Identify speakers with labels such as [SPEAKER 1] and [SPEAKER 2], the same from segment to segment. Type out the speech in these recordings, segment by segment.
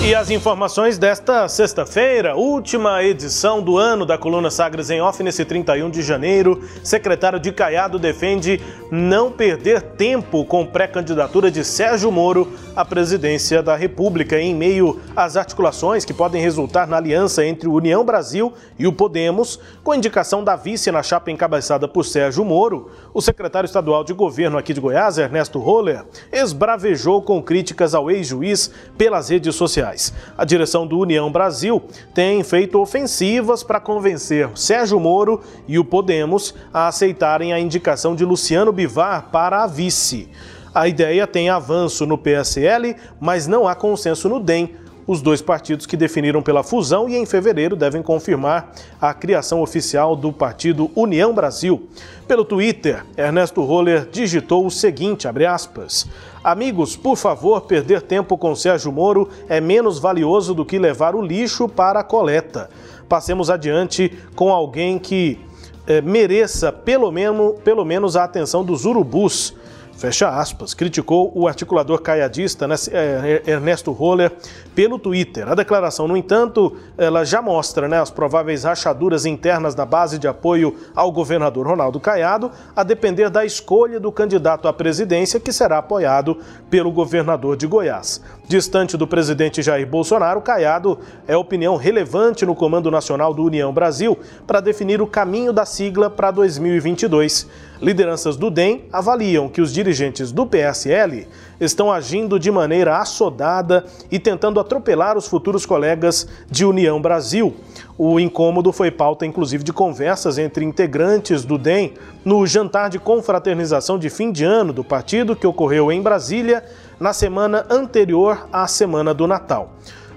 [SPEAKER 1] E as informações desta sexta-feira, última edição do ano da coluna Sagres em Off, nesse 31 de janeiro. Secretário de Caiado defende não perder tempo com pré-candidatura de Sérgio Moro à presidência da República, em meio às articulações que podem resultar na aliança entre União Brasil e o Podemos, com indicação da vice na chapa encabeçada por Sérgio Moro. O secretário estadual de governo aqui de Goiás, Ernesto Roller, esbravejou com críticas ao ex-juiz pelas redes sociais. A direção do União Brasil tem feito ofensivas para convencer Sérgio Moro e o Podemos a aceitarem a indicação de Luciano Bivar para a vice. A ideia tem avanço no PSL, mas não há consenso no DEM os dois partidos que definiram pela fusão e em fevereiro devem confirmar a criação oficial do partido União Brasil. Pelo Twitter, Ernesto Roller digitou o seguinte, aspas, Amigos, por favor, perder tempo com Sérgio Moro é menos valioso do que levar o lixo para a coleta. Passemos adiante com alguém que eh, mereça pelo menos, pelo menos a atenção dos urubus fecha aspas, criticou o articulador caiadista né, é, Ernesto Roller pelo Twitter. A declaração, no entanto, ela já mostra né, as prováveis rachaduras internas na base de apoio ao governador Ronaldo Caiado, a depender da escolha do candidato à presidência que será apoiado pelo governador de Goiás. Distante do presidente Jair Bolsonaro, Caiado é opinião relevante no Comando Nacional do União Brasil para definir o caminho da sigla para 2022. Lideranças do DEM avaliam que os dirigentes do PSL estão agindo de maneira assodada e tentando atropelar os futuros colegas de União Brasil. O incômodo foi pauta, inclusive, de conversas entre integrantes do DEM no jantar de confraternização de fim de ano do partido que ocorreu em Brasília na semana anterior à semana do Natal.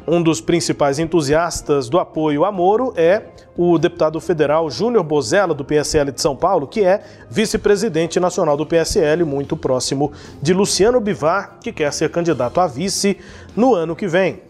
[SPEAKER 1] Um dos principais entusiastas do apoio a Moro é o deputado federal Júnior Bozella, do PSL de São Paulo, que é vice-presidente nacional do PSL, muito próximo de Luciano Bivar, que quer ser candidato a vice no ano que vem.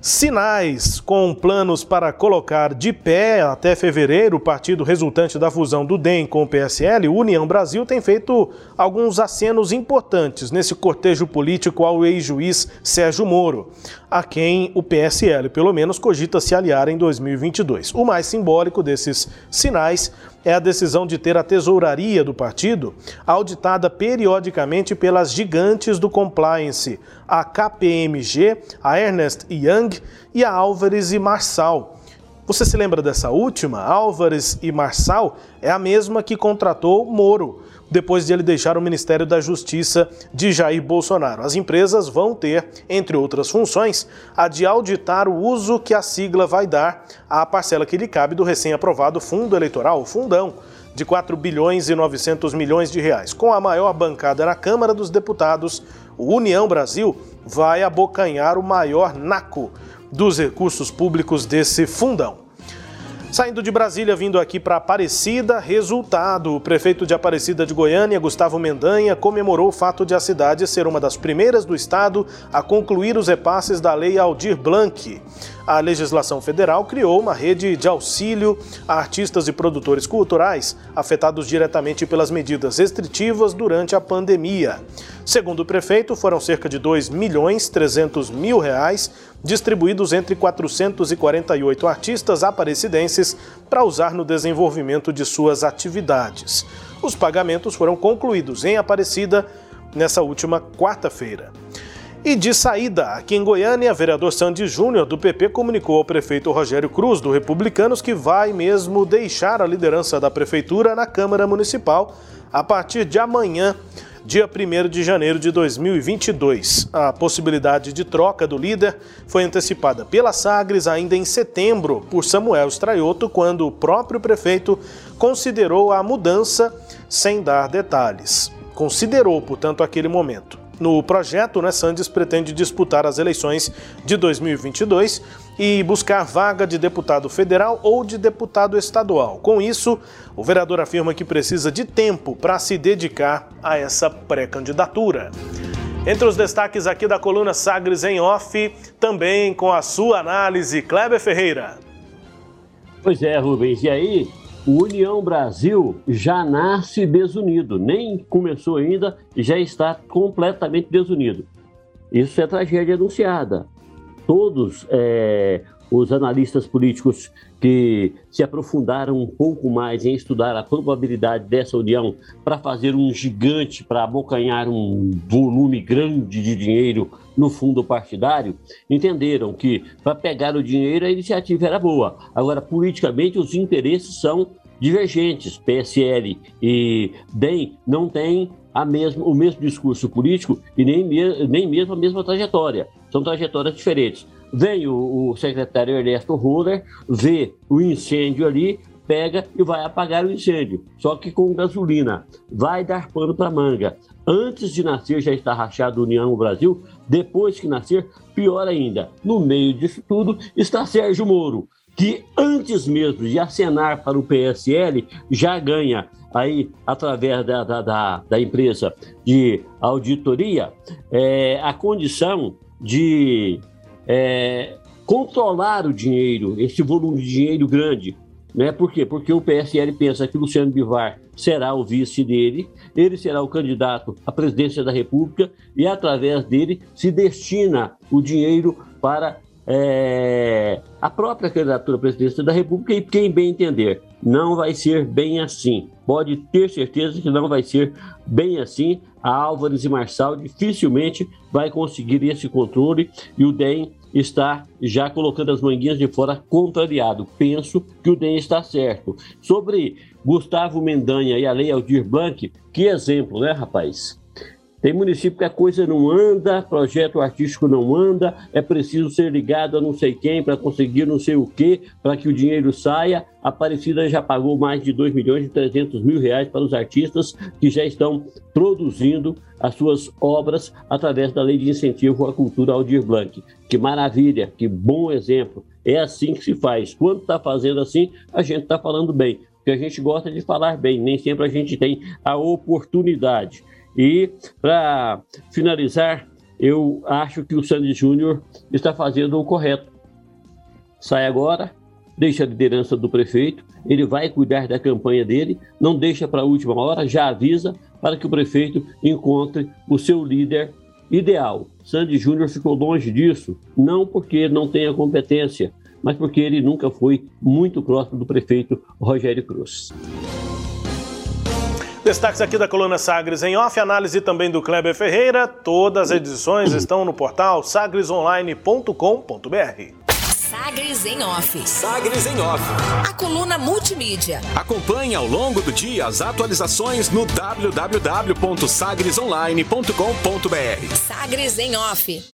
[SPEAKER 1] Sinais com planos para colocar de pé até fevereiro o partido resultante da fusão do DEM com o PSL, União Brasil tem feito alguns acenos importantes nesse cortejo político ao ex-juiz Sérgio Moro, a quem o PSL, pelo menos, cogita se aliar em 2022. O mais simbólico desses sinais é a decisão de ter a tesouraria do partido auditada periodicamente pelas gigantes do compliance, a KPMG, a Ernest Young e a Álvares e Marçal. Você se lembra dessa última? Álvares e Marçal é a mesma que contratou Moro depois de ele deixar o Ministério da Justiça de Jair Bolsonaro. As empresas vão ter, entre outras funções, a de auditar o uso que a sigla vai dar à parcela que lhe cabe do recém-aprovado Fundo Eleitoral, o Fundão, de 4 bilhões e 900 milhões de reais. Com a maior bancada na Câmara dos Deputados, o União Brasil vai abocanhar o maior naco dos recursos públicos desse fundão. Saindo de Brasília, vindo aqui para Aparecida, resultado: o prefeito de Aparecida de Goiânia, Gustavo Mendanha, comemorou o fato de a cidade ser uma das primeiras do estado a concluir os repasses da Lei Aldir Blanc a legislação federal criou uma rede de auxílio a artistas e produtores culturais afetados diretamente pelas medidas restritivas durante a pandemia. Segundo o prefeito, foram cerca de 2 milhões 300 mil reais distribuídos entre 448 artistas aparecidenses para usar no desenvolvimento de suas atividades. Os pagamentos foram concluídos em Aparecida nessa última quarta-feira. E de saída, aqui em Goiânia, vereador Sandy Júnior, do PP, comunicou ao prefeito Rogério Cruz, do Republicanos, que vai mesmo deixar a liderança da prefeitura na Câmara Municipal a partir de amanhã, dia 1 de janeiro de 2022. A possibilidade de troca do líder foi antecipada pela Sagres ainda em setembro por Samuel Straioto, quando o próprio prefeito considerou a mudança sem dar detalhes. Considerou, portanto, aquele momento. No projeto, né, Sandes pretende disputar as eleições de 2022 e buscar vaga de deputado federal ou de deputado estadual. Com isso, o vereador afirma que precisa de tempo para se dedicar a essa pré-candidatura. Entre os destaques aqui da coluna Sagres em Off, também com a sua análise, Kleber Ferreira.
[SPEAKER 2] Pois é, Rubens, e aí
[SPEAKER 3] o União Brasil já nasce desunido, nem começou ainda e já está completamente desunido. Isso é tragédia anunciada. Todos é, os analistas políticos que se aprofundaram um pouco mais em estudar a probabilidade dessa união para fazer um gigante, para abocanhar um volume grande de dinheiro no fundo partidário, entenderam que para pegar o dinheiro a iniciativa era boa. Agora, politicamente, os interesses são divergentes. PSL e DEM não têm a mesma, o mesmo discurso político e nem, nem mesmo a mesma trajetória. São trajetórias diferentes. Vem o, o secretário Ernesto Roller, vê o incêndio ali, pega e vai apagar o incêndio, só que com gasolina. Vai dar pano para manga. Antes de nascer já está rachado União Brasil, depois que nascer, pior ainda. No meio disso tudo está Sérgio Moro, que antes mesmo de acenar para o PSL já ganha aí através da, da, da, da empresa de auditoria é, a condição de é, controlar o dinheiro, esse volume de dinheiro grande. Né? Por quê? Porque o PSL pensa que Luciano Bivar será o vice dele, ele será o candidato à presidência da República e, através dele, se destina o dinheiro para é, a própria candidatura à presidência da República e quem bem entender. Não vai ser bem assim. Pode ter certeza que não vai ser bem assim. A Álvares e Marçal dificilmente vai conseguir esse controle e o DEM está já colocando as manguinhas de fora contrariado. Penso que o DEM está certo. Sobre Gustavo Mendanha e a Lei Aldir Blanc, que exemplo, né, rapaz? Tem município que a coisa não anda, projeto artístico não anda, é preciso ser ligado a não sei quem para conseguir não sei o quê, para que o dinheiro saia. Aparecida já pagou mais de 2 milhões e 300 mil reais para os artistas que já estão produzindo as suas obras através da Lei de Incentivo à Cultura Aldir Blanc. Que maravilha, que bom exemplo. É assim que se faz. Quando está fazendo assim, a gente está falando bem, porque a gente gosta de falar bem, nem sempre a gente tem a oportunidade. E, para finalizar, eu acho que o Sandy Júnior está fazendo o correto. Sai agora, deixa a liderança do prefeito, ele vai cuidar da campanha dele, não deixa para a última hora, já avisa para que o prefeito encontre o seu líder ideal. Sandy Júnior ficou longe disso, não porque não tenha competência, mas porque ele nunca foi muito próximo do prefeito Rogério Cruz.
[SPEAKER 1] Destaques aqui da coluna Sagres em off, análise também do Kleber Ferreira. Todas as edições estão no portal sagresonline.com.br.
[SPEAKER 2] Sagres em Off.
[SPEAKER 4] Sagres em Off.
[SPEAKER 2] A coluna multimídia.
[SPEAKER 4] Acompanhe ao longo do dia as atualizações no www.sagresonline.com.br.
[SPEAKER 2] Sagres em Off.